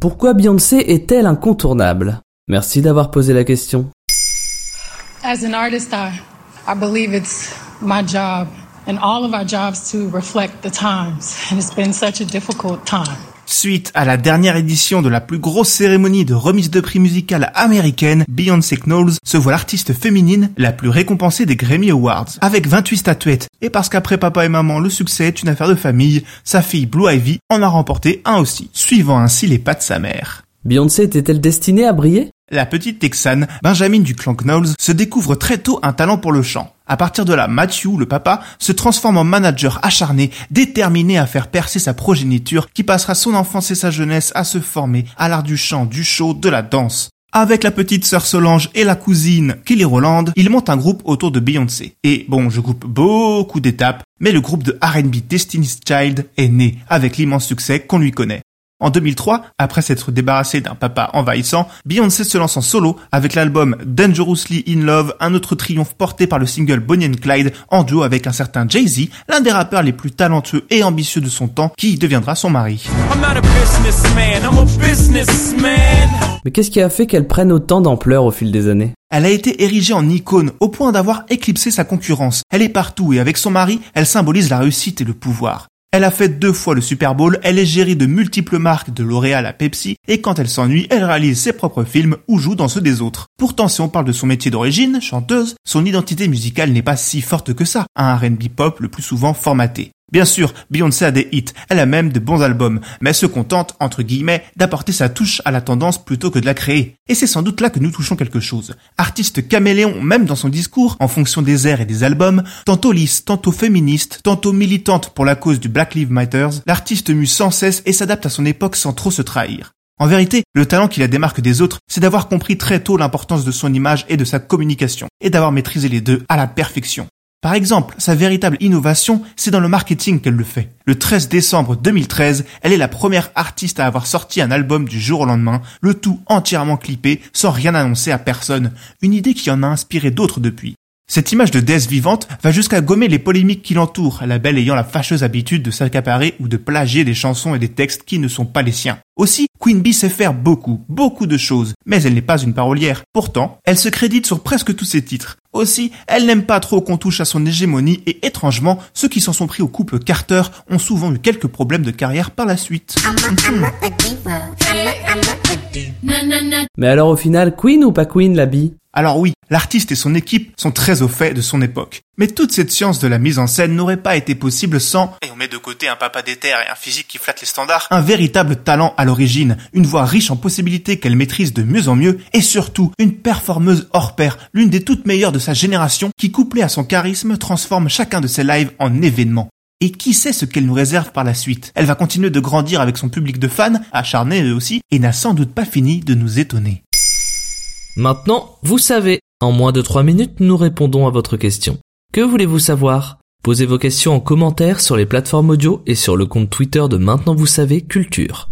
Pourquoi Beyoncé est-elle incontournable? Merci d'avoir posé la question. As an artist, I, I believe it's my job and all of our jobs to reflect the times. And it's been such a difficult time. Suite à la dernière édition de la plus grosse cérémonie de remise de prix musicale américaine, Beyoncé Knowles se voit l'artiste féminine la plus récompensée des Grammy Awards, avec 28 statuettes. Et parce qu'après papa et maman, le succès est une affaire de famille, sa fille Blue Ivy en a remporté un aussi, suivant ainsi les pas de sa mère. Beyoncé était-elle destinée à briller? La petite Texane, Benjamin du clan Knowles, se découvre très tôt un talent pour le chant. À partir de là, Matthew, le papa, se transforme en manager acharné, déterminé à faire percer sa progéniture qui passera son enfance et sa jeunesse à se former à l'art du chant, du show, de la danse. Avec la petite sœur Solange et la cousine Kelly Roland, il monte un groupe autour de Beyoncé. Et bon, je coupe beaucoup d'étapes, mais le groupe de R&B Destiny's Child est né avec l'immense succès qu'on lui connaît. En 2003, après s'être débarrassé d'un papa envahissant, Beyoncé se lance en solo avec l'album Dangerously in Love, un autre triomphe porté par le single Bonnie and Clyde en duo avec un certain Jay-Z, l'un des rappeurs les plus talentueux et ambitieux de son temps, qui deviendra son mari. Mais qu'est-ce qui a fait qu'elle prenne autant d'ampleur au fil des années? Elle a été érigée en icône au point d'avoir éclipsé sa concurrence. Elle est partout et avec son mari, elle symbolise la réussite et le pouvoir. Elle a fait deux fois le Super Bowl, elle est gérée de multiples marques de L'Oréal à Pepsi, et quand elle s'ennuie, elle réalise ses propres films ou joue dans ceux des autres. Pourtant, si on parle de son métier d'origine, chanteuse, son identité musicale n'est pas si forte que ça, un R&B pop le plus souvent formaté. Bien sûr, Beyoncé a des hits, elle a même de bons albums, mais elle se contente, entre guillemets, d'apporter sa touche à la tendance plutôt que de la créer. Et c'est sans doute là que nous touchons quelque chose. Artiste caméléon, même dans son discours, en fonction des airs et des albums, tantôt lisse, tantôt féministe, tantôt militante pour la cause du Black Lives Matter, l'artiste mue sans cesse et s'adapte à son époque sans trop se trahir. En vérité, le talent qui la démarque des autres, c'est d'avoir compris très tôt l'importance de son image et de sa communication, et d'avoir maîtrisé les deux à la perfection. Par exemple, sa véritable innovation, c'est dans le marketing qu'elle le fait. Le 13 décembre 2013, elle est la première artiste à avoir sorti un album du jour au lendemain, le tout entièrement clippé, sans rien annoncer à personne, une idée qui en a inspiré d'autres depuis. Cette image de déesse vivante va jusqu'à gommer les polémiques qui l'entourent, la belle ayant la fâcheuse habitude de s'accaparer ou de plagier des chansons et des textes qui ne sont pas les siens. Aussi, Queen Bee sait faire beaucoup, beaucoup de choses, mais elle n'est pas une parolière. Pourtant, elle se crédite sur presque tous ses titres. Aussi, elle n'aime pas trop qu'on touche à son hégémonie et étrangement, ceux qui s'en sont pris au couple Carter ont souvent eu quelques problèmes de carrière par la suite. Mais alors au final, Queen ou pas Queen la bille? Alors oui, l'artiste et son équipe sont très au fait de son époque. Mais toute cette science de la mise en scène n'aurait pas été possible sans, et on met de côté un papa d'éther et un physique qui flatte les standards, un véritable talent à l'origine, une voix riche en possibilités qu'elle maîtrise de mieux en mieux, et surtout une performeuse hors pair, l'une des toutes meilleures de sa génération, qui couplée à son charisme transforme chacun de ses lives en événement. Et qui sait ce qu'elle nous réserve par la suite? Elle va continuer de grandir avec son public de fans, acharnés eux aussi, et n'a sans doute pas fini de nous étonner. Maintenant, vous savez. En moins de 3 minutes, nous répondons à votre question. Que voulez-vous savoir? Posez vos questions en commentaire sur les plateformes audio et sur le compte Twitter de Maintenant vous savez Culture.